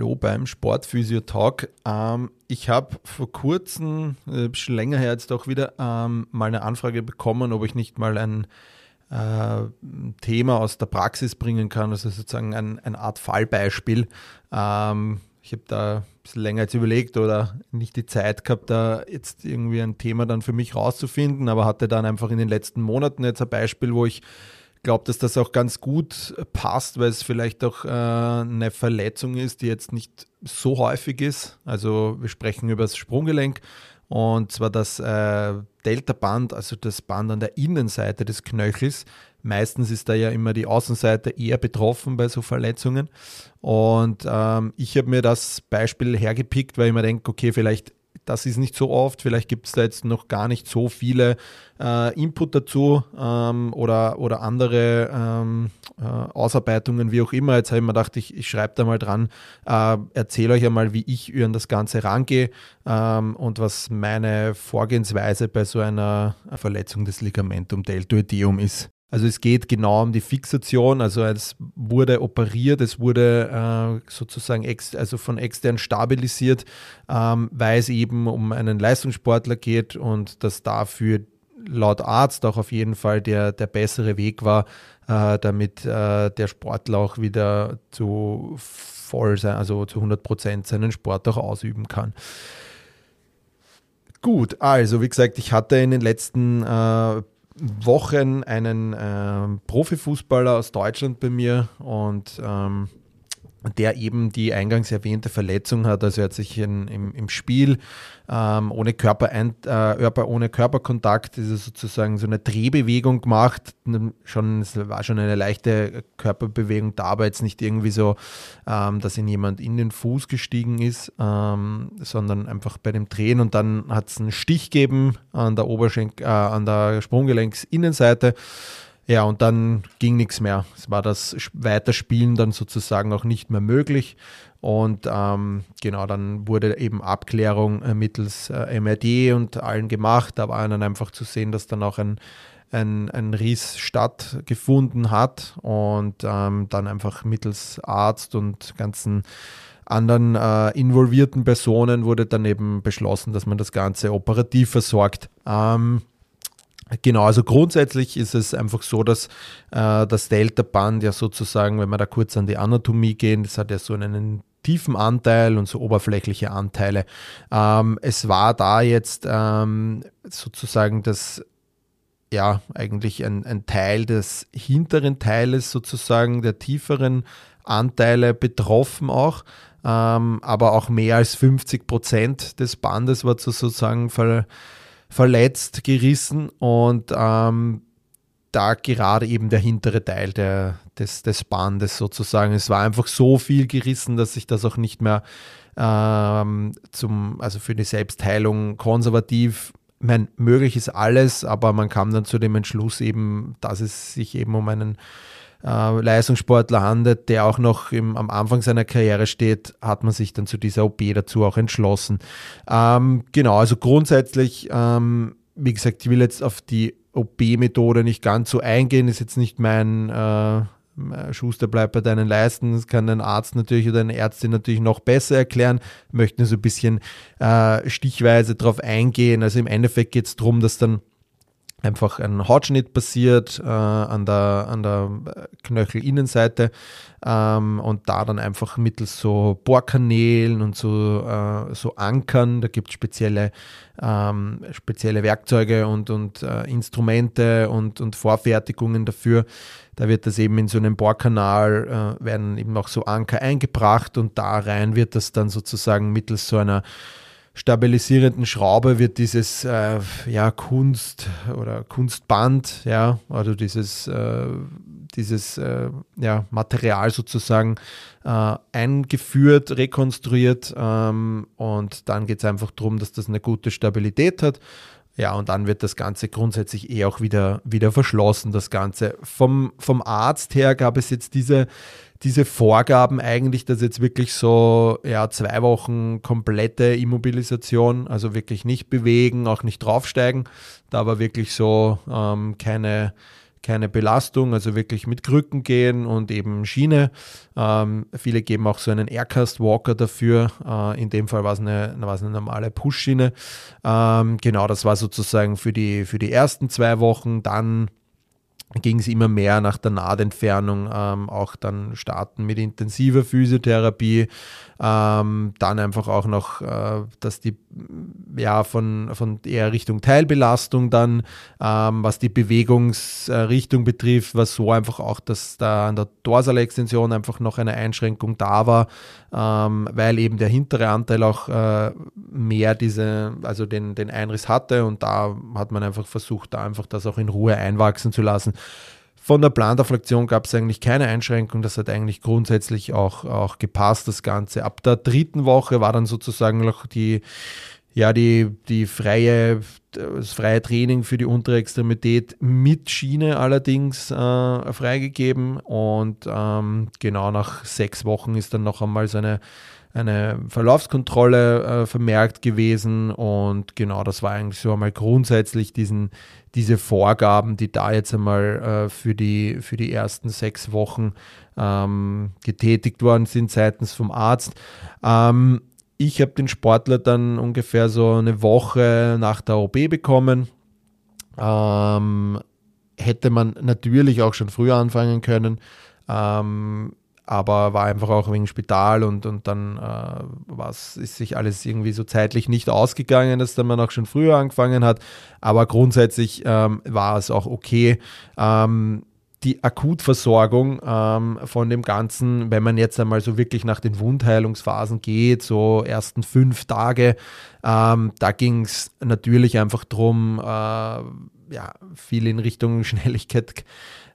Hallo beim Sportphysio Talk. Ähm, ich habe vor kurzem, äh, schon länger her jetzt auch wieder, ähm, mal eine Anfrage bekommen, ob ich nicht mal ein äh, Thema aus der Praxis bringen kann, also sozusagen ein, eine Art Fallbeispiel. Ähm, ich habe da ein bisschen länger jetzt überlegt oder nicht die Zeit gehabt, da jetzt irgendwie ein Thema dann für mich rauszufinden, aber hatte dann einfach in den letzten Monaten jetzt ein Beispiel, wo ich glaube, dass das auch ganz gut passt, weil es vielleicht auch äh, eine Verletzung ist, die jetzt nicht so häufig ist. Also wir sprechen über das Sprunggelenk und zwar das äh, Delta-Band, also das Band an der Innenseite des Knöchels. Meistens ist da ja immer die Außenseite eher betroffen bei so Verletzungen. Und ähm, ich habe mir das Beispiel hergepickt, weil ich mir denke, okay, vielleicht das ist nicht so oft, vielleicht gibt es da jetzt noch gar nicht so viele äh, Input dazu ähm, oder, oder andere ähm, äh, Ausarbeitungen, wie auch immer. Jetzt habe ich mir gedacht, ich, ich schreibe da mal dran, äh, erzähle euch einmal, wie ich an das Ganze rangehe ähm, und was meine Vorgehensweise bei so einer Verletzung des Ligamentum deltoideum ist. Also es geht genau um die Fixation, also es wurde operiert, es wurde äh, sozusagen ex, also von extern stabilisiert, ähm, weil es eben um einen Leistungssportler geht und dass dafür laut Arzt auch auf jeden Fall der, der bessere Weg war, äh, damit äh, der Sportler auch wieder zu voll sein, also zu 100 Prozent seinen Sport auch ausüben kann. Gut, also wie gesagt, ich hatte in den letzten äh, Wochen einen äh, Profifußballer aus Deutschland bei mir und ähm, der eben die eingangs erwähnte Verletzung hat. Also er hat sich in, im, im Spiel ähm, ohne, Körperein, äh, ohne Körperkontakt, ist sozusagen so eine Drehbewegung gemacht. Schon, es war schon eine leichte Körperbewegung da, aber jetzt nicht irgendwie so, ähm, dass ihn jemand in den Fuß gestiegen ist, ähm, sondern einfach bei dem Drehen und dann hat es einen Stich gegeben an der Oberschenk, äh, an der Sprunggelenksinnenseite. Ja, und dann ging nichts mehr. Es war das Weiterspielen dann sozusagen auch nicht mehr möglich. Und ähm, genau, dann wurde eben Abklärung äh, mittels äh, MRD und allen gemacht. Da war dann einfach zu sehen, dass dann auch ein, ein, ein Riss stattgefunden hat und ähm, dann einfach mittels Arzt und ganzen anderen äh, involvierten Personen wurde dann eben beschlossen, dass man das Ganze operativ versorgt. Ähm, Genau, also grundsätzlich ist es einfach so, dass äh, das Delta-Band ja sozusagen, wenn wir da kurz an die Anatomie gehen, das hat ja so einen tiefen Anteil und so oberflächliche Anteile. Ähm, es war da jetzt ähm, sozusagen das, ja, eigentlich ein, ein Teil des hinteren Teiles sozusagen, der tieferen Anteile betroffen auch. Ähm, aber auch mehr als 50 Prozent des Bandes war sozusagen ver verletzt, gerissen und ähm, da gerade eben der hintere Teil der, des, des Bandes sozusagen. Es war einfach so viel gerissen, dass ich das auch nicht mehr ähm, zum, also für die Selbstheilung konservativ, ich meine, möglich ist alles, aber man kam dann zu dem Entschluss eben, dass es sich eben um einen äh, Leistungssportler handelt, der auch noch im, am Anfang seiner Karriere steht, hat man sich dann zu dieser OP dazu auch entschlossen. Ähm, genau, also grundsätzlich, ähm, wie gesagt, ich will jetzt auf die OP-Methode nicht ganz so eingehen, ist jetzt nicht mein äh, Schuster bleibt bei deinen Leisten. Das kann ein Arzt natürlich oder eine Ärztin natürlich noch besser erklären. Möchten so ein bisschen äh, stichweise darauf eingehen. Also im Endeffekt geht es darum, dass dann einfach ein Hautschnitt passiert äh, an der, an der Knöchelinnenseite ähm, und da dann einfach mittels so Bohrkanälen und so, äh, so Ankern, da gibt es spezielle, ähm, spezielle Werkzeuge und, und äh, Instrumente und, und Vorfertigungen dafür. Da wird das eben in so einem Bohrkanal, äh, werden eben auch so Anker eingebracht und da rein wird das dann sozusagen mittels so einer stabilisierenden Schraube wird dieses äh, ja, Kunst oder Kunstband, ja, also dieses, äh, dieses äh, ja, Material sozusagen äh, eingeführt, rekonstruiert ähm, und dann geht es einfach darum, dass das eine gute Stabilität hat. Ja, und dann wird das Ganze grundsätzlich eh auch wieder, wieder verschlossen, das Ganze. Vom, vom Arzt her gab es jetzt diese, diese Vorgaben eigentlich, dass jetzt wirklich so ja, zwei Wochen komplette Immobilisation, also wirklich nicht bewegen, auch nicht draufsteigen. Da war wirklich so ähm, keine, keine Belastung, also wirklich mit Krücken gehen und eben Schiene. Ähm, viele geben auch so einen Aircast Walker dafür. Äh, in dem Fall war es eine, eine normale Push-Schiene. Ähm, genau, das war sozusagen für die, für die ersten zwei Wochen. Dann ging es immer mehr nach der Nahtentfernung, ähm, auch dann starten mit intensiver Physiotherapie, ähm, dann einfach auch noch, äh, dass die ja von, von eher Richtung Teilbelastung dann, ähm, was die Bewegungsrichtung betrifft, war so einfach auch, dass da an der Dorsalextension einfach noch eine Einschränkung da war, ähm, weil eben der hintere Anteil auch äh, mehr diese, also den, den Einriss hatte und da hat man einfach versucht, da einfach das auch in Ruhe einwachsen zu lassen. Von der Plantarflexion gab es eigentlich keine Einschränkung. Das hat eigentlich grundsätzlich auch, auch gepasst, das Ganze. Ab der dritten Woche war dann sozusagen noch die, ja, die, die freie, das freie Training für die untere Extremität mit Schiene allerdings äh, freigegeben. Und ähm, genau nach sechs Wochen ist dann noch einmal so eine eine Verlaufskontrolle äh, vermerkt gewesen und genau das war eigentlich so einmal grundsätzlich diesen, diese Vorgaben, die da jetzt einmal äh, für, die, für die ersten sechs Wochen ähm, getätigt worden sind seitens vom Arzt. Ähm, ich habe den Sportler dann ungefähr so eine Woche nach der OP bekommen. Ähm, hätte man natürlich auch schon früher anfangen können. Ähm, aber war einfach auch wegen Spital und, und dann äh, was ist sich alles irgendwie so zeitlich nicht ausgegangen, dass dann man auch schon früher angefangen hat. Aber grundsätzlich ähm, war es auch okay. Ähm, die Akutversorgung ähm, von dem Ganzen, wenn man jetzt einmal so wirklich nach den Wundheilungsphasen geht, so ersten fünf Tage, ähm, da ging es natürlich einfach drum, äh, ja, viel in Richtung Schnelligkeit,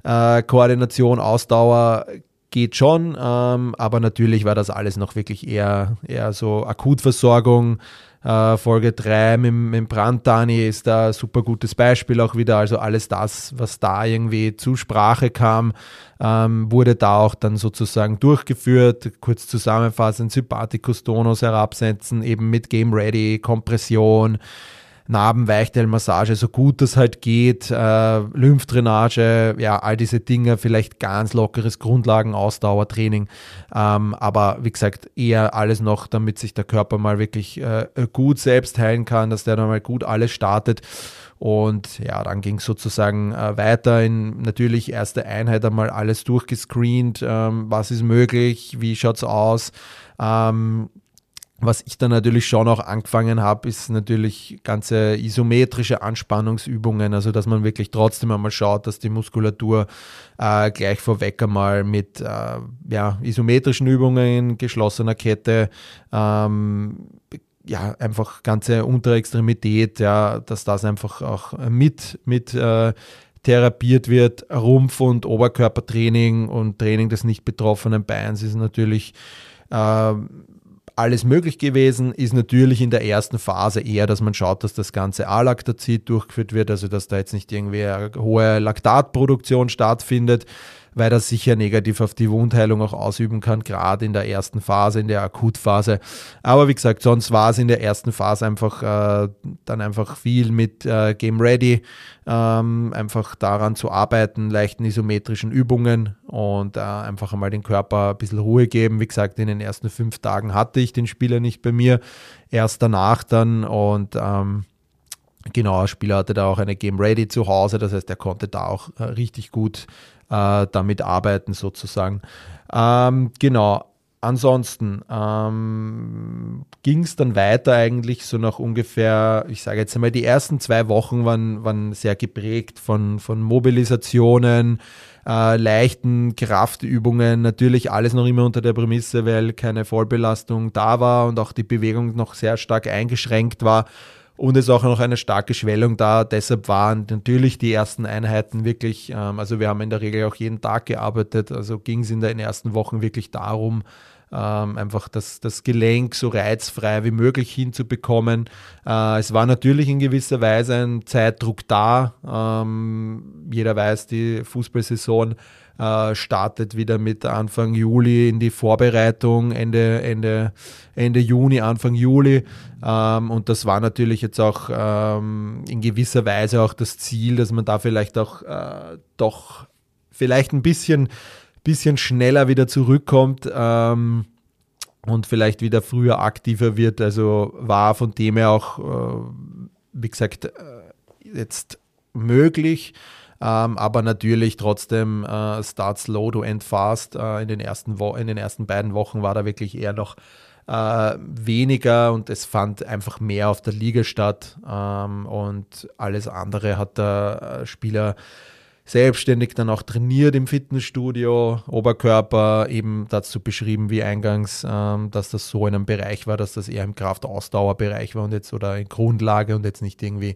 äh, Koordination, Ausdauer geht schon, ähm, aber natürlich war das alles noch wirklich eher, eher so Akutversorgung. Äh, Folge 3 mit, mit Brandtani ist da ein super gutes Beispiel auch wieder. Also alles das, was da irgendwie zu Sprache kam, ähm, wurde da auch dann sozusagen durchgeführt. Kurz zusammenfassend, Sympathikus Tonus herabsetzen, eben mit Game Ready, Kompression, Narbenweichteilmassage, so gut das halt geht, äh, Lymphdrainage, ja, all diese Dinge, vielleicht ganz lockeres Grundlagenausdauertraining, ähm, aber wie gesagt, eher alles noch, damit sich der Körper mal wirklich äh, gut selbst heilen kann, dass der dann mal gut alles startet. Und ja, dann ging es sozusagen äh, weiter in natürlich erste Einheit einmal alles durchgescreent, ähm, was ist möglich, wie schaut es aus. Ähm, was ich dann natürlich schon auch angefangen habe, ist natürlich ganze isometrische Anspannungsübungen, also dass man wirklich trotzdem einmal schaut, dass die Muskulatur äh, gleich vorweg einmal mit äh, ja, isometrischen Übungen, geschlossener Kette, ähm, ja, einfach ganze untere Extremität, ja, dass das einfach auch mit, mit äh, therapiert wird. Rumpf- und Oberkörpertraining und Training des nicht betroffenen Beins ist natürlich äh, alles möglich gewesen, ist natürlich in der ersten Phase eher, dass man schaut, dass das ganze Alaktazid durchgeführt wird, also dass da jetzt nicht irgendwie eine hohe Laktatproduktion stattfindet weil das sicher negativ auf die Wundheilung auch ausüben kann, gerade in der ersten Phase, in der Akutphase. Aber wie gesagt, sonst war es in der ersten Phase einfach äh, dann einfach viel mit äh, Game Ready, ähm, einfach daran zu arbeiten, leichten isometrischen Übungen und äh, einfach einmal den Körper ein bisschen Ruhe geben. Wie gesagt, in den ersten fünf Tagen hatte ich den Spieler nicht bei mir, erst danach dann und ähm, Genau, der Spieler hatte da auch eine Game Ready zu Hause, das heißt, er konnte da auch äh, richtig gut äh, damit arbeiten sozusagen. Ähm, genau. Ansonsten ähm, ging es dann weiter eigentlich so nach ungefähr, ich sage jetzt einmal, die ersten zwei Wochen waren, waren sehr geprägt von, von Mobilisationen, äh, leichten Kraftübungen. Natürlich alles noch immer unter der Prämisse, weil keine Vollbelastung da war und auch die Bewegung noch sehr stark eingeschränkt war. Und es ist auch noch eine starke Schwellung da. Deshalb waren natürlich die ersten Einheiten wirklich, ähm, also wir haben in der Regel auch jeden Tag gearbeitet. Also ging es in den ersten Wochen wirklich darum, ähm, einfach das, das Gelenk so reizfrei wie möglich hinzubekommen. Äh, es war natürlich in gewisser Weise ein Zeitdruck da. Ähm, jeder weiß, die Fußballsaison äh, startet wieder mit Anfang Juli in die Vorbereitung, Ende, Ende, Ende Juni, Anfang Juli. Ähm, und das war natürlich jetzt auch ähm, in gewisser Weise auch das Ziel, dass man da vielleicht auch äh, doch vielleicht ein bisschen bisschen schneller wieder zurückkommt ähm, und vielleicht wieder früher aktiver wird. Also war von dem her auch, äh, wie gesagt, äh, jetzt möglich. Ähm, aber natürlich trotzdem äh, start slow to end fast. Äh, in, den ersten in den ersten beiden Wochen war da wirklich eher noch äh, weniger und es fand einfach mehr auf der Liga statt. Ähm, und alles andere hat der äh, Spieler selbstständig dann auch trainiert im Fitnessstudio, Oberkörper, eben dazu beschrieben wie eingangs, ähm, dass das so in einem Bereich war, dass das eher im Kraftausdauerbereich war und jetzt oder in Grundlage und jetzt nicht irgendwie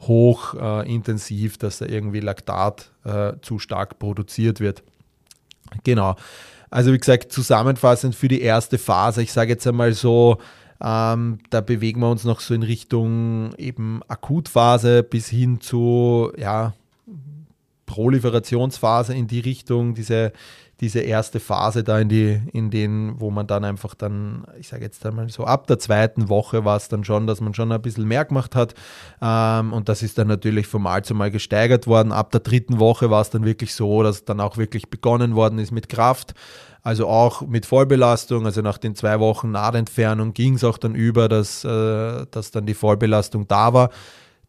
hoch äh, intensiv, dass da irgendwie Laktat äh, zu stark produziert wird. Genau. Also wie gesagt, zusammenfassend für die erste Phase, ich sage jetzt einmal so, ähm, da bewegen wir uns noch so in Richtung eben Akutphase bis hin zu ja, Proliferationsphase in die Richtung, diese, diese erste Phase da in die, in den, wo man dann einfach dann, ich sage jetzt einmal so, ab der zweiten Woche war es dann schon, dass man schon ein bisschen mehr gemacht hat. Ähm, und das ist dann natürlich von Mal zu Mal gesteigert worden. Ab der dritten Woche war es dann wirklich so, dass dann auch wirklich begonnen worden ist mit Kraft. Also auch mit Vollbelastung, also nach den zwei Wochen Nahtentfernung ging es auch dann über, dass, äh, dass dann die Vollbelastung da war.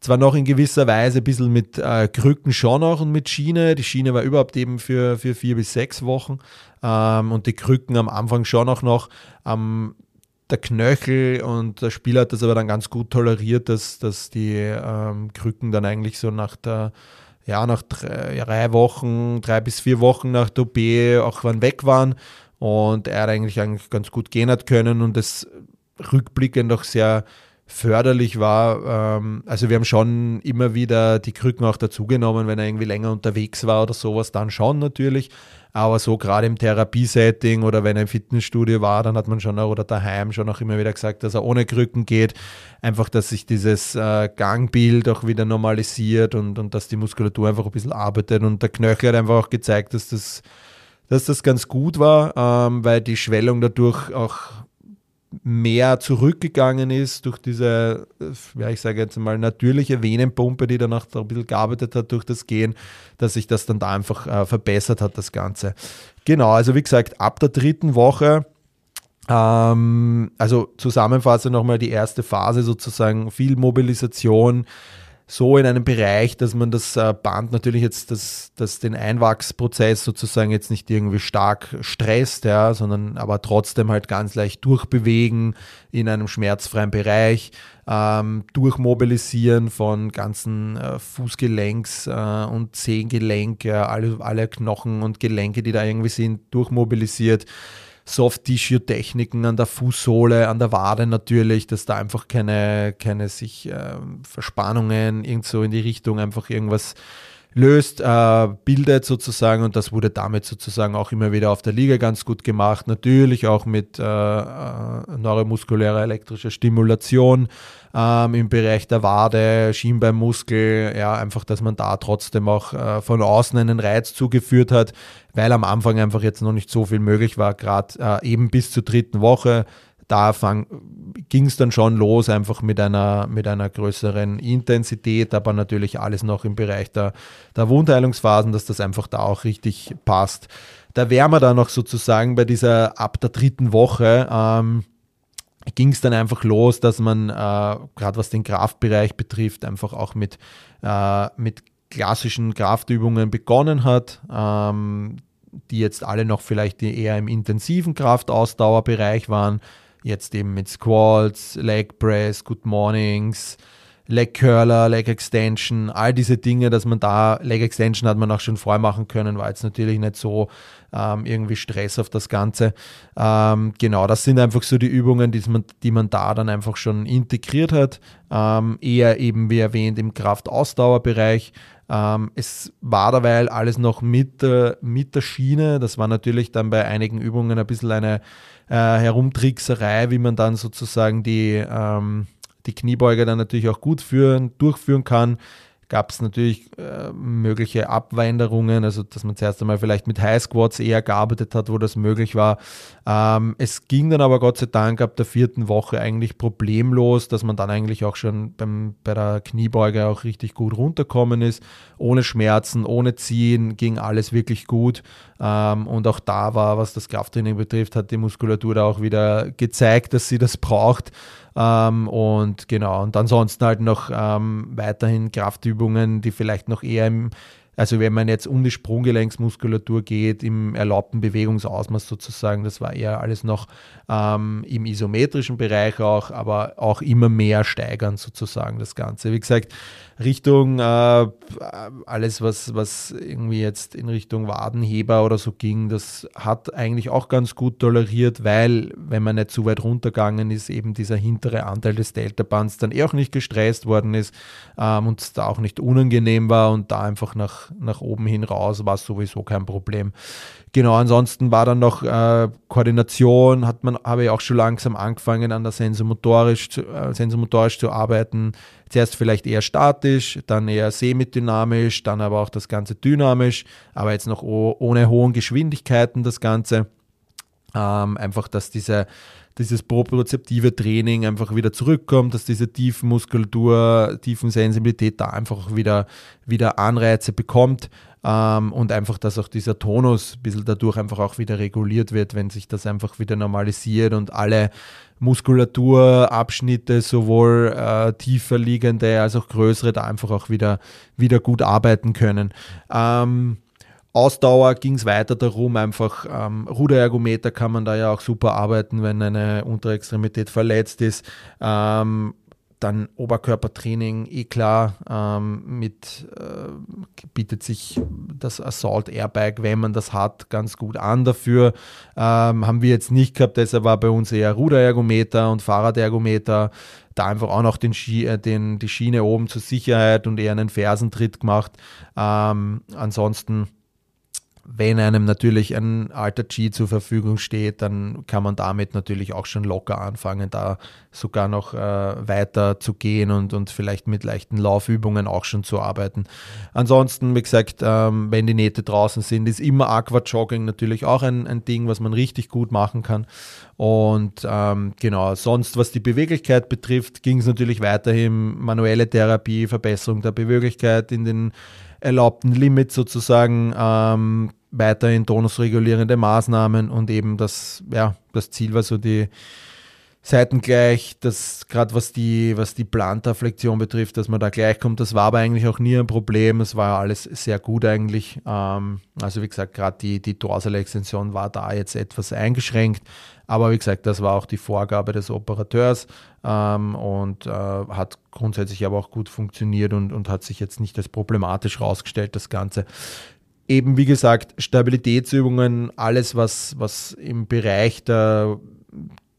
Zwar noch in gewisser Weise ein bisschen mit äh, Krücken schon noch und mit Schiene. Die Schiene war überhaupt eben für, für vier bis sechs Wochen. Ähm, und die Krücken am Anfang schon auch noch. Ähm, der Knöchel und der Spieler hat das aber dann ganz gut toleriert, dass, dass die ähm, Krücken dann eigentlich so nach der, ja, nach drei, drei, Wochen, drei bis vier Wochen nach der OP auch wann weg waren und er eigentlich, eigentlich ganz gut gehen hat können und das rückblickend auch sehr förderlich war. Ähm, also wir haben schon immer wieder die Krücken auch dazugenommen, wenn er irgendwie länger unterwegs war oder sowas, dann schon natürlich. Aber so gerade im Therapiesetting oder wenn er im Fitnessstudio war, dann hat man schon auch, oder daheim schon auch immer wieder gesagt, dass er ohne Krücken geht. Einfach, dass sich dieses äh, Gangbild auch wieder normalisiert und, und dass die Muskulatur einfach ein bisschen arbeitet. Und der Knöchel hat einfach auch gezeigt, dass das, dass das ganz gut war, ähm, weil die Schwellung dadurch auch mehr zurückgegangen ist durch diese, ja, ich sage jetzt mal, natürliche Venenpumpe, die danach ein bisschen gearbeitet hat durch das Gehen, dass sich das dann da einfach äh, verbessert hat, das Ganze. Genau, also wie gesagt, ab der dritten Woche, ähm, also zusammenfassend nochmal die erste Phase sozusagen, viel Mobilisation, so in einem Bereich, dass man das äh, Band natürlich jetzt das, das den Einwachsprozess sozusagen jetzt nicht irgendwie stark stresst, ja, sondern aber trotzdem halt ganz leicht durchbewegen in einem schmerzfreien Bereich, ähm, durchmobilisieren von ganzen äh, Fußgelenks äh, und Zehengelenk, ja, alle, alle Knochen und Gelenke, die da irgendwie sind, durchmobilisiert Soft-Tissue-Techniken an der Fußsohle, an der Wade natürlich, dass da einfach keine, keine sich äh, Verspannungen irgendwo in die Richtung einfach irgendwas löst, äh, bildet sozusagen und das wurde damit sozusagen auch immer wieder auf der Liga ganz gut gemacht. Natürlich auch mit äh, äh neuromuskulärer elektrischer Stimulation ähm, im Bereich der Wade, Schienbeinmuskel, ja, einfach, dass man da trotzdem auch äh, von außen einen Reiz zugeführt hat, weil am Anfang einfach jetzt noch nicht so viel möglich war, gerade äh, eben bis zur dritten Woche. Da ging es dann schon los, einfach mit einer, mit einer größeren Intensität, aber natürlich alles noch im Bereich der, der Wundheilungsphasen, dass das einfach da auch richtig passt. Da wären wir dann noch sozusagen bei dieser ab der dritten Woche. Ähm, ging es dann einfach los, dass man, äh, gerade was den Kraftbereich betrifft, einfach auch mit, äh, mit klassischen Kraftübungen begonnen hat, ähm, die jetzt alle noch vielleicht eher im intensiven Kraftausdauerbereich waren. Jetzt eben mit Squats, Leg Press, Good Mornings, Leg Curler, Leg Extension, all diese Dinge, dass man da, Leg Extension hat man auch schon vormachen können, war jetzt natürlich nicht so ähm, irgendwie Stress auf das Ganze. Ähm, genau, das sind einfach so die Übungen, die man, die man da dann einfach schon integriert hat. Ähm, eher eben, wie erwähnt, im Kraftausdauerbereich. Ähm, es war derweil alles noch mit, äh, mit der Schiene. Das war natürlich dann bei einigen Übungen ein bisschen eine äh, Herumtrickserei, wie man dann sozusagen die, ähm, die Kniebeuge dann natürlich auch gut führen, durchführen kann gab es natürlich äh, mögliche Abwanderungen, also dass man zuerst einmal vielleicht mit High Squats eher gearbeitet hat, wo das möglich war. Ähm, es ging dann aber Gott sei Dank ab der vierten Woche eigentlich problemlos, dass man dann eigentlich auch schon beim, bei der Kniebeuge auch richtig gut runterkommen ist. Ohne Schmerzen, ohne Ziehen ging alles wirklich gut. Ähm, und auch da war, was das Krafttraining betrifft, hat die Muskulatur da auch wieder gezeigt, dass sie das braucht. Ähm, und genau, und ansonsten halt noch ähm, weiterhin Kraftübungen, die vielleicht noch eher im, also wenn man jetzt um die Sprunggelenksmuskulatur geht, im erlaubten Bewegungsausmaß sozusagen, das war eher alles noch ähm, im isometrischen Bereich auch, aber auch immer mehr steigern sozusagen das Ganze. Wie gesagt, Richtung äh, alles, was, was irgendwie jetzt in Richtung Wadenheber oder so ging, das hat eigentlich auch ganz gut toleriert, weil, wenn man nicht zu weit runtergegangen ist, eben dieser hintere Anteil des Delta-Bands dann eh auch nicht gestresst worden ist ähm, und es da auch nicht unangenehm war und da einfach nach, nach oben hin raus war sowieso kein Problem. Genau, ansonsten war dann noch äh, Koordination, hat man, habe ich auch schon langsam angefangen, an der sensomotorisch zu, äh, sensomotorisch zu arbeiten. Zuerst vielleicht eher statisch, dann eher semidynamisch, dann aber auch das Ganze dynamisch, aber jetzt noch ohne hohen Geschwindigkeiten das Ganze. Ähm, einfach, dass diese, dieses propriozeptive Training einfach wieder zurückkommt, dass diese tiefen Muskulatur, tiefen Sensibilität da einfach wieder, wieder Anreize bekommt ähm, und einfach, dass auch dieser Tonus ein bisschen dadurch einfach auch wieder reguliert wird, wenn sich das einfach wieder normalisiert und alle Muskulaturabschnitte, sowohl äh, tiefer liegende als auch größere, da einfach auch wieder, wieder gut arbeiten können. Ähm, Ausdauer ging es weiter darum, einfach ähm, Ruderergometer kann man da ja auch super arbeiten, wenn eine Unterextremität verletzt ist. Ähm, dann Oberkörpertraining, eh klar, ähm, mit äh, bietet sich das Assault Airbike, wenn man das hat, ganz gut an dafür. Ähm, haben wir jetzt nicht gehabt, deshalb war bei uns eher Ruderergometer und Fahrradergometer. Da einfach auch noch den, Ski, äh, den, die Schiene oben zur Sicherheit und eher einen Fersentritt gemacht. Ähm, ansonsten wenn einem natürlich ein alter G zur Verfügung steht, dann kann man damit natürlich auch schon locker anfangen, da sogar noch äh, weiter zu gehen und, und vielleicht mit leichten Laufübungen auch schon zu arbeiten. Ansonsten, wie gesagt, ähm, wenn die Nähte draußen sind, ist immer Aquajogging natürlich auch ein, ein Ding, was man richtig gut machen kann. Und ähm, genau, sonst was die Beweglichkeit betrifft, ging es natürlich weiterhin manuelle Therapie, Verbesserung der Beweglichkeit in den erlaubten Limit sozusagen ähm, weiterhin tonusregulierende Maßnahmen und eben das, ja, das Ziel war so die Seiten gleich, das gerade was die, was die Plantarflexion betrifft, dass man da gleich kommt, das war aber eigentlich auch nie ein Problem. Es war alles sehr gut eigentlich. Ähm, also wie gesagt, gerade die, die Dorsal-Extension war da jetzt etwas eingeschränkt. Aber wie gesagt, das war auch die Vorgabe des Operateurs ähm, und äh, hat grundsätzlich aber auch gut funktioniert und, und hat sich jetzt nicht als problematisch rausgestellt, das Ganze eben wie gesagt, Stabilitätsübungen, alles, was, was im Bereich der,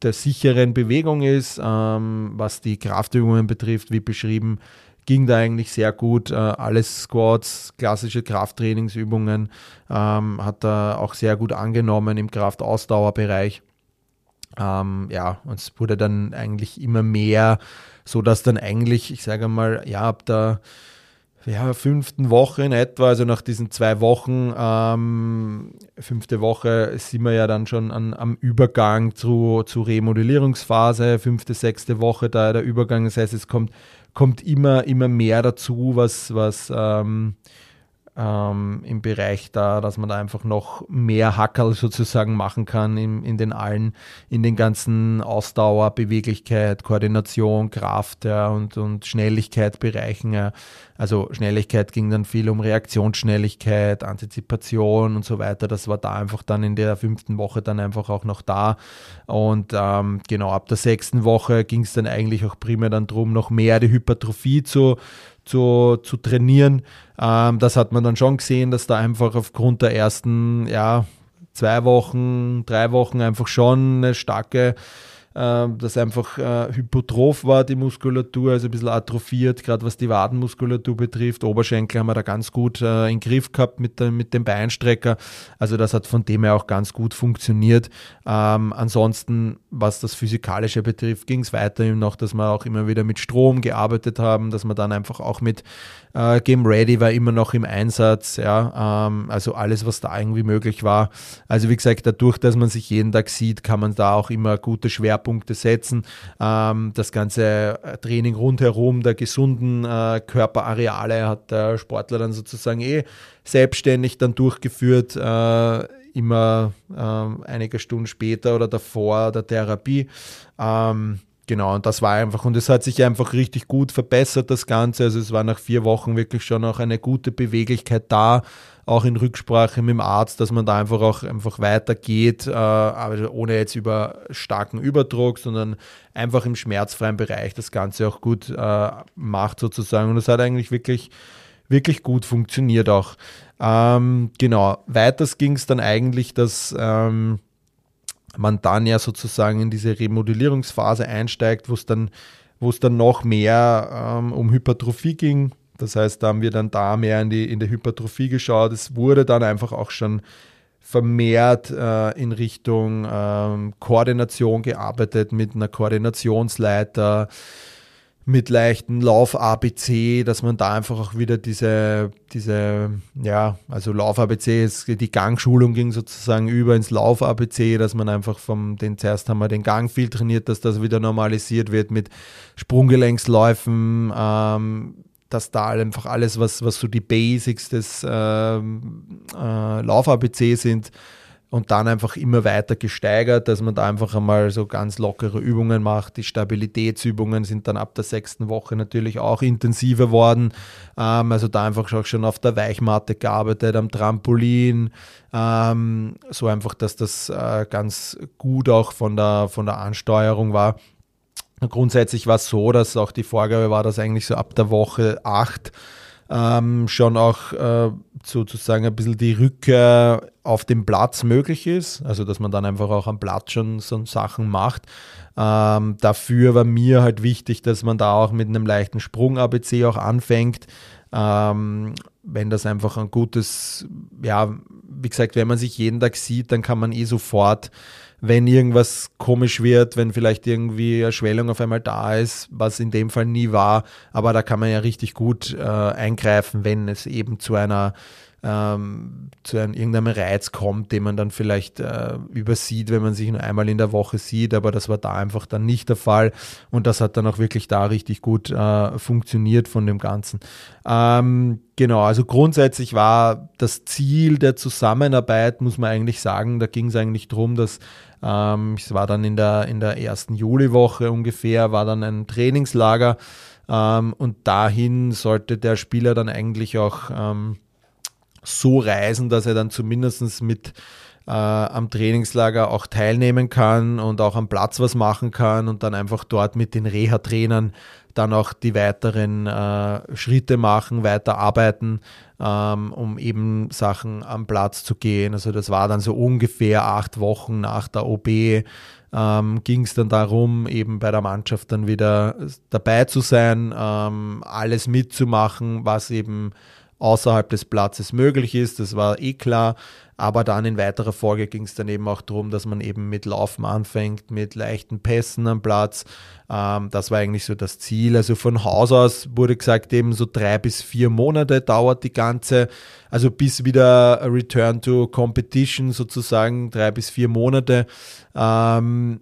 der sicheren Bewegung ist, ähm, was die Kraftübungen betrifft, wie beschrieben, ging da eigentlich sehr gut. Äh, alles Squats, klassische Krafttrainingsübungen ähm, hat er auch sehr gut angenommen im Kraftausdauerbereich. Ähm, ja, und es wurde dann eigentlich immer mehr, so dass dann eigentlich, ich sage mal, ja, ab der ja, fünften Woche in etwa, also nach diesen zwei Wochen, ähm, fünfte Woche sind wir ja dann schon an, am Übergang zu, zu Remodellierungsphase, fünfte, sechste Woche da der Übergang. Das heißt, es kommt, kommt immer, immer mehr dazu, was, was ähm, ähm, im Bereich da, dass man da einfach noch mehr Hackerl sozusagen machen kann in, in den allen, in den ganzen Ausdauer, Beweglichkeit, Koordination, Kraft ja, und, und Schnelligkeit Bereichen. Ja. Also Schnelligkeit ging dann viel um Reaktionsschnelligkeit, Antizipation und so weiter. Das war da einfach dann in der fünften Woche dann einfach auch noch da. Und ähm, genau ab der sechsten Woche ging es dann eigentlich auch primär dann darum, noch mehr die Hypertrophie zu, zu, zu trainieren. Ähm, das hat man dann schon gesehen, dass da einfach aufgrund der ersten, ja, zwei Wochen, drei Wochen einfach schon eine starke dass einfach äh, hypotroph war, die Muskulatur, also ein bisschen atrophiert, gerade was die Wadenmuskulatur betrifft. Oberschenkel haben wir da ganz gut äh, in Griff gehabt mit, der, mit dem Beinstrecker. Also das hat von dem her auch ganz gut funktioniert. Ähm, ansonsten, was das Physikalische betrifft, ging es weiterhin noch, dass wir auch immer wieder mit Strom gearbeitet haben, dass man dann einfach auch mit äh, Game Ready war immer noch im Einsatz, ja, ähm, also alles, was da irgendwie möglich war. Also wie gesagt, dadurch, dass man sich jeden Tag sieht, kann man da auch immer gute Schwerpunkte setzen. Ähm, das ganze äh, Training rundherum der gesunden äh, Körperareale hat der Sportler dann sozusagen eh selbstständig dann durchgeführt. Äh, immer ähm, einige Stunden später oder davor der Therapie. Ähm, Genau, und das war einfach, und es hat sich einfach richtig gut verbessert, das Ganze. Also es war nach vier Wochen wirklich schon auch eine gute Beweglichkeit da, auch in Rücksprache mit dem Arzt, dass man da einfach auch einfach weitergeht, äh, aber ohne jetzt über starken Überdruck, sondern einfach im schmerzfreien Bereich das Ganze auch gut äh, macht sozusagen. Und es hat eigentlich wirklich, wirklich gut funktioniert auch. Ähm, genau, weiters ging es dann eigentlich, dass ähm, man dann ja sozusagen in diese Remodellierungsphase einsteigt, wo es dann, wo es dann noch mehr ähm, um Hypertrophie ging. Das heißt, da haben wir dann da mehr in die, in die Hypertrophie geschaut. Es wurde dann einfach auch schon vermehrt äh, in Richtung ähm, Koordination gearbeitet mit einer Koordinationsleiter, mit leichten Lauf-ABC, dass man da einfach auch wieder diese, diese, ja, also Lauf-ABC, die Gangschulung ging sozusagen über ins Lauf-ABC, dass man einfach vom, den zuerst haben wir den Gang viel trainiert, dass das wieder normalisiert wird mit Sprunggelenksläufen, ähm, dass da einfach alles, was, was so die Basics des ähm, äh, Lauf-ABC sind, und dann einfach immer weiter gesteigert, dass man da einfach einmal so ganz lockere Übungen macht. Die Stabilitätsübungen sind dann ab der sechsten Woche natürlich auch intensiver worden. Ähm, also da einfach auch schon auf der Weichmatte gearbeitet, am Trampolin. Ähm, so einfach, dass das äh, ganz gut auch von der, von der Ansteuerung war. Grundsätzlich war es so, dass auch die Vorgabe war, dass eigentlich so ab der Woche acht ähm, schon auch äh, sozusagen ein bisschen die Rückkehr auf dem Platz möglich ist, also dass man dann einfach auch am Platz schon so Sachen macht. Ähm, dafür war mir halt wichtig, dass man da auch mit einem leichten Sprung-ABC auch anfängt. Ähm, wenn das einfach ein gutes, ja, wie gesagt, wenn man sich jeden Tag sieht, dann kann man eh sofort wenn irgendwas komisch wird, wenn vielleicht irgendwie eine Schwellung auf einmal da ist, was in dem Fall nie war. Aber da kann man ja richtig gut äh, eingreifen, wenn es eben zu einer ähm, zu einem, irgendeinem Reiz kommt, den man dann vielleicht äh, übersieht, wenn man sich nur einmal in der Woche sieht, aber das war da einfach dann nicht der Fall und das hat dann auch wirklich da richtig gut äh, funktioniert von dem Ganzen. Ähm, genau, also grundsätzlich war das Ziel der Zusammenarbeit, muss man eigentlich sagen, da ging es eigentlich darum, dass ähm, es war dann in der, in der ersten Juliwoche ungefähr, war dann ein Trainingslager. Ähm, und dahin sollte der Spieler dann eigentlich auch ähm, so reisen, dass er dann zumindest mit äh, am Trainingslager auch teilnehmen kann und auch am Platz was machen kann und dann einfach dort mit den Reha-Trainern dann auch die weiteren äh, Schritte machen, weiter arbeiten, ähm, um eben Sachen am Platz zu gehen. Also das war dann so ungefähr acht Wochen nach der OB ähm, ging es dann darum, eben bei der Mannschaft dann wieder dabei zu sein, ähm, alles mitzumachen, was eben außerhalb des Platzes möglich ist. Das war eh klar. Aber dann in weiterer Folge ging es dann eben auch darum, dass man eben mit Laufen anfängt, mit leichten Pässen am Platz. Ähm, das war eigentlich so das Ziel. Also von Haus aus wurde gesagt, eben so drei bis vier Monate dauert die ganze, also bis wieder Return to Competition sozusagen, drei bis vier Monate. Ähm,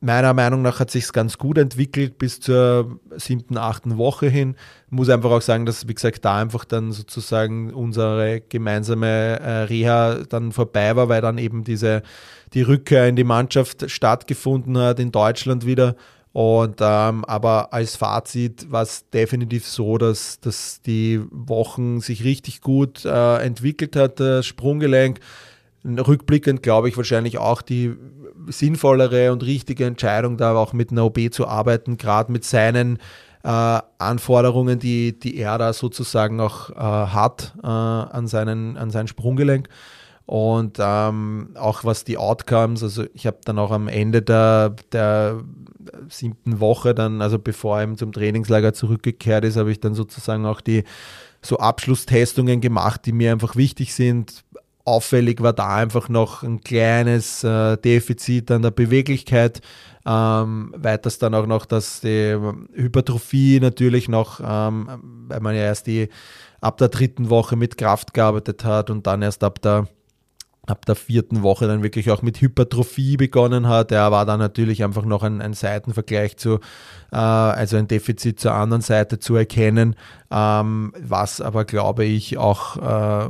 meiner Meinung nach hat sich ganz gut entwickelt bis zur siebten, achten Woche hin. Muss einfach auch sagen, dass, wie gesagt, da einfach dann sozusagen unsere gemeinsame äh, Reha dann vorbei war, weil dann eben diese, die Rückkehr in die Mannschaft stattgefunden hat in Deutschland wieder. Und ähm, aber als Fazit war es definitiv so, dass, dass die Wochen sich richtig gut äh, entwickelt hat, das Sprunggelenk. Rückblickend glaube ich wahrscheinlich auch die sinnvollere und richtige Entscheidung, da auch mit einer OB zu arbeiten, gerade mit seinen äh, Anforderungen, die, die er da sozusagen auch äh, hat äh, an, seinen, an sein Sprunggelenk. Und ähm, auch was die Outcomes, also ich habe dann auch am Ende der, der siebten Woche dann, also bevor er zum Trainingslager zurückgekehrt ist, habe ich dann sozusagen auch die so Abschlusstestungen gemacht, die mir einfach wichtig sind. Auffällig war da einfach noch ein kleines äh, Defizit an der Beweglichkeit. Ähm, weiters dann auch noch, dass die Hypertrophie natürlich noch, ähm, weil man ja erst die ab der dritten Woche mit Kraft gearbeitet hat und dann erst ab der ab der vierten Woche dann wirklich auch mit Hypertrophie begonnen hat. Er war dann natürlich einfach noch ein, ein Seitenvergleich zu, äh, also ein Defizit zur anderen Seite zu erkennen, ähm, was aber glaube ich auch äh,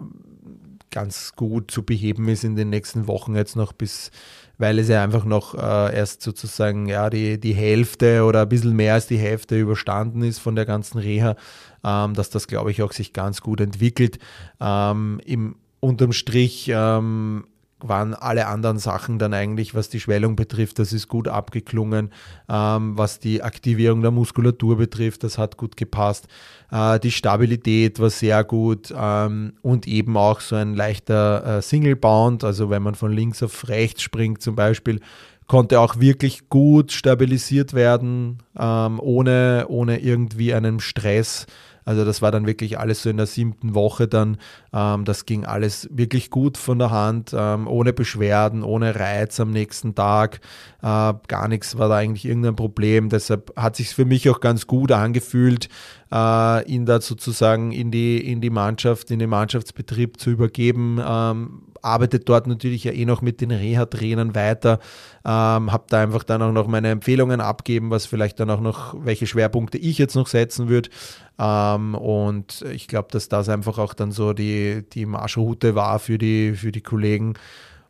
ganz gut zu beheben ist in den nächsten Wochen jetzt noch bis, weil es ja einfach noch äh, erst sozusagen ja die, die Hälfte oder ein bisschen mehr als die Hälfte überstanden ist von der ganzen Reha, ähm, dass das glaube ich auch sich ganz gut entwickelt. Ähm, Im unterm Strich ähm, waren alle anderen Sachen dann eigentlich, was die Schwellung betrifft, das ist gut abgeklungen. Ähm, was die Aktivierung der Muskulatur betrifft, das hat gut gepasst. Äh, die Stabilität war sehr gut ähm, und eben auch so ein leichter äh, Single Bound, also wenn man von links auf rechts springt zum Beispiel, konnte auch wirklich gut stabilisiert werden, ähm, ohne, ohne irgendwie einen Stress. Also das war dann wirklich alles so in der siebten Woche dann. Ähm, das ging alles wirklich gut von der Hand, ähm, ohne Beschwerden, ohne Reiz am nächsten Tag. Äh, gar nichts war da eigentlich irgendein Problem. Deshalb hat sich für mich auch ganz gut angefühlt, äh, ihn da sozusagen in die, in die Mannschaft, in den Mannschaftsbetrieb zu übergeben. Ähm, arbeitet dort natürlich ja eh noch mit den Reha-Trainern weiter. Ähm, habe da einfach dann auch noch meine Empfehlungen abgeben, was vielleicht dann auch noch, welche Schwerpunkte ich jetzt noch setzen würde. Ähm, und ich glaube, dass das einfach auch dann so die, die Marschroute war für die, für die Kollegen.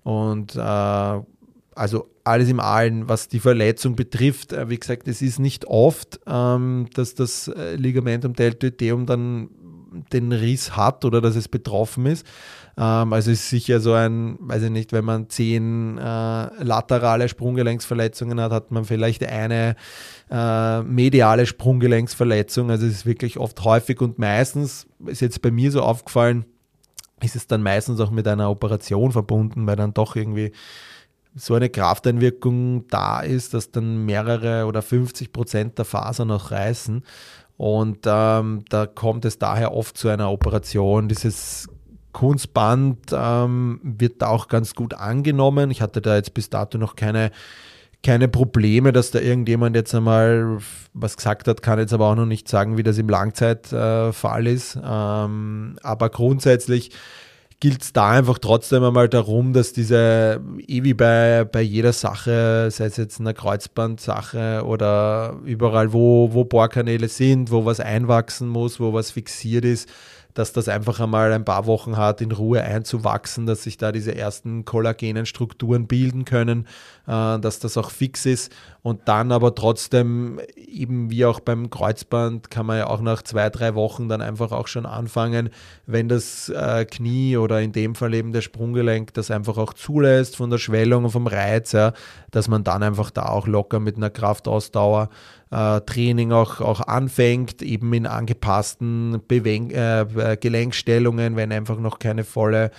Und äh, also alles im Allen, was die Verletzung betrifft, äh, wie gesagt, es ist nicht oft, ähm, dass das äh, Ligamentum deltoideum dann den Riss hat oder dass es betroffen ist. Ähm, also ist sicher so ein, weiß ich nicht, wenn man zehn äh, laterale Sprunggelenksverletzungen hat, hat man vielleicht eine mediale Sprunggelenksverletzung. Also es ist wirklich oft häufig und meistens ist jetzt bei mir so aufgefallen, ist es dann meistens auch mit einer Operation verbunden, weil dann doch irgendwie so eine Krafteinwirkung da ist, dass dann mehrere oder 50 Prozent der Fasern noch reißen. Und ähm, da kommt es daher oft zu einer Operation. Dieses Kunstband ähm, wird da auch ganz gut angenommen. Ich hatte da jetzt bis dato noch keine, keine Probleme, dass da irgendjemand jetzt einmal was gesagt hat, kann jetzt aber auch noch nicht sagen, wie das im Langzeitfall äh, ist. Ähm, aber grundsätzlich gilt es da einfach trotzdem einmal darum, dass diese, eh wie bei, bei jeder Sache, sei es jetzt eine Kreuzbandsache oder überall, wo, wo Bohrkanäle sind, wo was einwachsen muss, wo was fixiert ist, dass das einfach einmal ein paar Wochen hat, in Ruhe einzuwachsen, dass sich da diese ersten kollagenen Strukturen bilden können, äh, dass das auch fix ist. Und dann aber trotzdem, eben wie auch beim Kreuzband, kann man ja auch nach zwei, drei Wochen dann einfach auch schon anfangen, wenn das äh, Knie oder in dem Fall eben der Sprunggelenk das einfach auch zulässt von der Schwellung und vom Reiz, ja, dass man dann einfach da auch locker mit einer Kraftausdauer äh, Training auch, auch anfängt, eben in angepassten Bewen äh, Gelenkstellungen, wenn einfach noch keine volle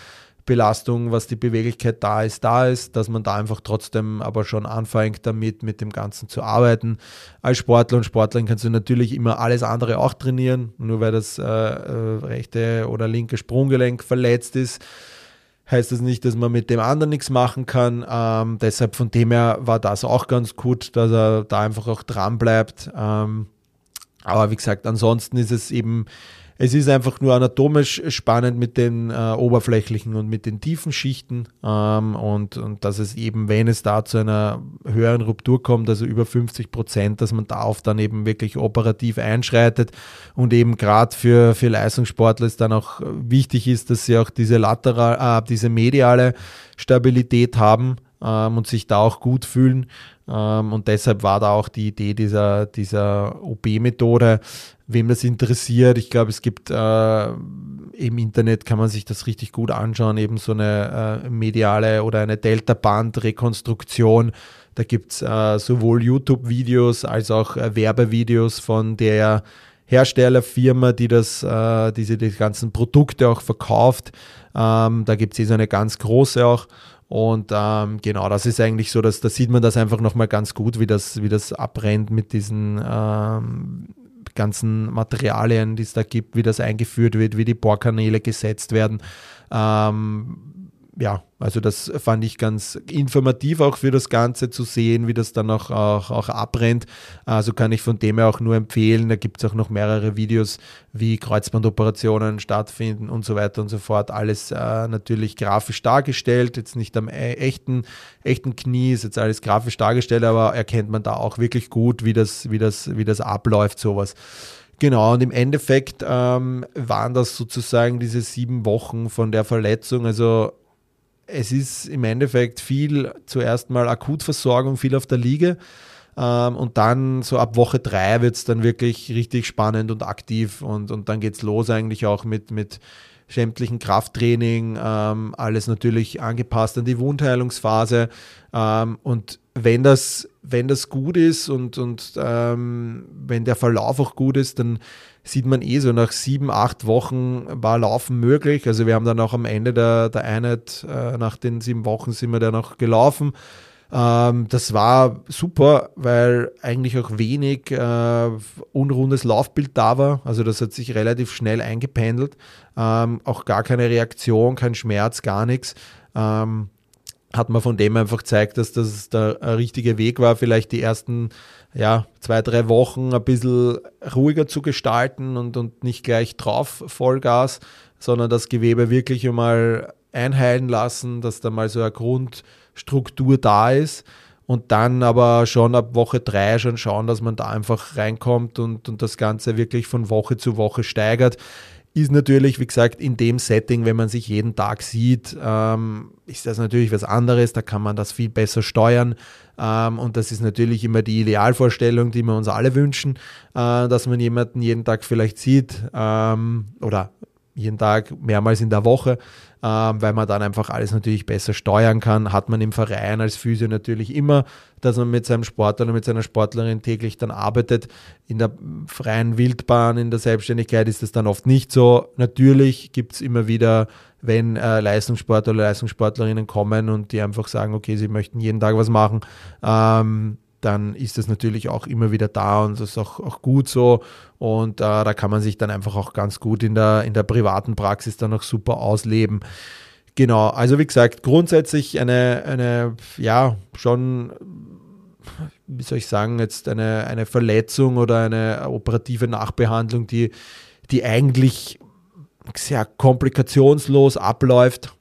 Belastung, was die Beweglichkeit da ist, da ist, dass man da einfach trotzdem aber schon anfängt damit, mit dem Ganzen zu arbeiten. Als Sportler und Sportlerin kannst du natürlich immer alles andere auch trainieren, nur weil das äh, äh, rechte oder linke Sprunggelenk verletzt ist heißt das nicht, dass man mit dem anderen nichts machen kann. Ähm, deshalb von dem her war das auch ganz gut, dass er da einfach auch dran bleibt. Ähm, aber wie gesagt, ansonsten ist es eben es ist einfach nur anatomisch spannend mit den äh, oberflächlichen und mit den tiefen Schichten ähm, und, und dass es eben, wenn es da zu einer höheren Ruptur kommt, also über 50 Prozent, dass man darauf dann eben wirklich operativ einschreitet und eben gerade für, für Leistungssportler ist dann auch wichtig ist, dass sie auch diese lateral, äh, diese mediale Stabilität haben ähm, und sich da auch gut fühlen. Ähm, und deshalb war da auch die Idee dieser, dieser OP-Methode. Wem das interessiert, ich glaube, es gibt äh, im Internet, kann man sich das richtig gut anschauen, eben so eine äh, mediale oder eine Delta-Band-Rekonstruktion. Da gibt es äh, sowohl YouTube-Videos als auch äh, Werbevideos von der Herstellerfirma, die das, äh, diese die ganzen Produkte auch verkauft. Ähm, da gibt es eh eine ganz große auch. Und ähm, genau, das ist eigentlich so, dass da sieht man das einfach nochmal ganz gut, wie das, wie das abbrennt mit diesen ähm, ganzen Materialien, die es da gibt, wie das eingeführt wird, wie die Bohrkanäle gesetzt werden. Ähm, ja, also das fand ich ganz informativ auch für das Ganze zu sehen, wie das dann auch, auch, auch abbrennt. Also kann ich von dem her auch nur empfehlen. Da gibt es auch noch mehrere Videos, wie Kreuzbandoperationen stattfinden und so weiter und so fort. Alles äh, natürlich grafisch dargestellt, jetzt nicht am e echten, echten Knie, ist jetzt alles grafisch dargestellt, aber erkennt man da auch wirklich gut, wie das, wie das, wie das abläuft, sowas. Genau, und im Endeffekt ähm, waren das sozusagen diese sieben Wochen von der Verletzung. Also es ist im Endeffekt viel zuerst mal Akutversorgung, viel auf der Liege. Ähm, und dann so ab Woche drei wird es dann wirklich richtig spannend und aktiv. Und, und dann geht es los eigentlich auch mit, mit sämtlichen Krafttraining, ähm, alles natürlich angepasst an die Wundheilungsphase. Ähm, und wenn das, wenn das gut ist und, und ähm, wenn der Verlauf auch gut ist, dann sieht man eh so, nach sieben, acht Wochen war Laufen möglich. Also wir haben dann auch am Ende der, der Einheit, äh, nach den sieben Wochen sind wir dann auch gelaufen. Ähm, das war super, weil eigentlich auch wenig äh, unrundes Laufbild da war. Also das hat sich relativ schnell eingependelt. Ähm, auch gar keine Reaktion, kein Schmerz, gar nichts. Ähm, hat man von dem einfach gezeigt, dass das der richtige Weg war, vielleicht die ersten ja, zwei, drei Wochen ein bisschen ruhiger zu gestalten und, und nicht gleich drauf Vollgas, sondern das Gewebe wirklich einmal einheilen lassen, dass da mal so eine Grundstruktur da ist und dann aber schon ab Woche drei schon schauen, dass man da einfach reinkommt und, und das Ganze wirklich von Woche zu Woche steigert. Ist natürlich, wie gesagt, in dem Setting, wenn man sich jeden Tag sieht, ähm, ist das natürlich was anderes. Da kann man das viel besser steuern. Ähm, und das ist natürlich immer die Idealvorstellung, die wir uns alle wünschen, äh, dass man jemanden jeden Tag vielleicht sieht ähm, oder jeden Tag mehrmals in der Woche ähm, weil man dann einfach alles natürlich besser steuern kann. Hat man im Verein als Physio natürlich immer, dass man mit seinem Sportler oder mit seiner Sportlerin täglich dann arbeitet. In der freien Wildbahn, in der Selbstständigkeit ist das dann oft nicht so. Natürlich gibt es immer wieder, wenn äh, Leistungssportler oder Leistungssportlerinnen kommen und die einfach sagen, okay, sie möchten jeden Tag was machen, ähm, dann ist das natürlich auch immer wieder da und das ist auch, auch gut so. Und äh, da kann man sich dann einfach auch ganz gut in der, in der privaten Praxis dann auch super ausleben. Genau, also wie gesagt, grundsätzlich eine, eine ja, schon, wie soll ich sagen, jetzt eine, eine Verletzung oder eine operative Nachbehandlung, die, die eigentlich sehr komplikationslos abläuft.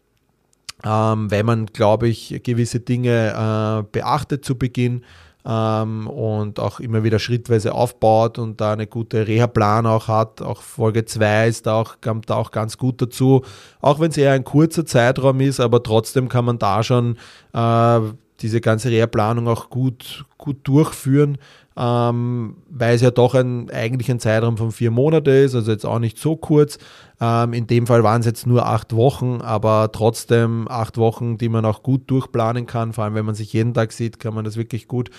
Ähm, wenn man, glaube ich, gewisse Dinge äh, beachtet zu Beginn ähm, und auch immer wieder schrittweise aufbaut und da eine gute Reha-Plan auch hat. Auch Folge 2 ist da auch, kommt da auch ganz gut dazu. Auch wenn es eher ein kurzer Zeitraum ist, aber trotzdem kann man da schon äh, diese ganze Reha-Planung auch gut, gut durchführen, ähm, weil es ja doch ein, eigentlich ein Zeitraum von vier Monaten ist, also jetzt auch nicht so kurz. Ähm, in dem Fall waren es jetzt nur acht Wochen, aber trotzdem acht Wochen, die man auch gut durchplanen kann. Vor allem, wenn man sich jeden Tag sieht, kann man das wirklich gut,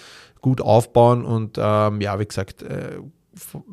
gut aufbauen. Und ähm, ja, wie gesagt, äh,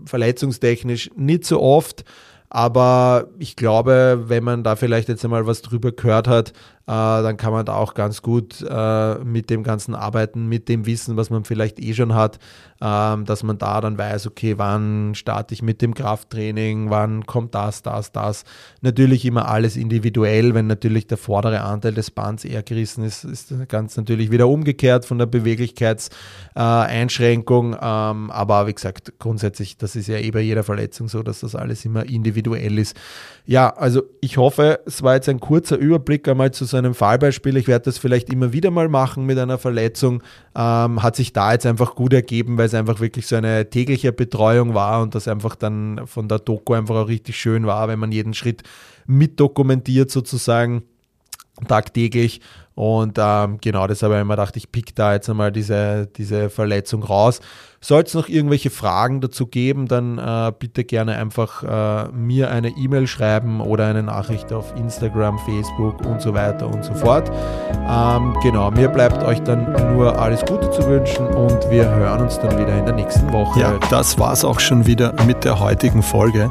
verletzungstechnisch nicht so oft. Aber ich glaube, wenn man da vielleicht jetzt einmal was drüber gehört hat, dann kann man da auch ganz gut äh, mit dem Ganzen arbeiten, mit dem Wissen, was man vielleicht eh schon hat, ähm, dass man da dann weiß, okay, wann starte ich mit dem Krafttraining, wann kommt das, das, das. Natürlich immer alles individuell, wenn natürlich der vordere Anteil des Bands eher gerissen ist, ist das ganz natürlich wieder umgekehrt von der Beweglichkeitseinschränkung. Äh, ähm, aber wie gesagt, grundsätzlich, das ist ja eh bei jeder Verletzung so, dass das alles immer individuell ist. Ja, also ich hoffe, es war jetzt ein kurzer Überblick einmal zu einem Fallbeispiel. Ich werde das vielleicht immer wieder mal machen mit einer Verletzung. Ähm, hat sich da jetzt einfach gut ergeben, weil es einfach wirklich so eine tägliche Betreuung war und das einfach dann von der Doku einfach auch richtig schön war, wenn man jeden Schritt mitdokumentiert sozusagen tagtäglich. Und ähm, genau deshalb habe ich mir gedacht, ich pick da jetzt einmal diese, diese Verletzung raus. Soll es noch irgendwelche Fragen dazu geben, dann äh, bitte gerne einfach äh, mir eine E-Mail schreiben oder eine Nachricht auf Instagram, Facebook und so weiter und so fort. Ähm, genau, mir bleibt euch dann nur alles Gute zu wünschen und wir hören uns dann wieder in der nächsten Woche. Ja, das war's auch schon wieder mit der heutigen Folge.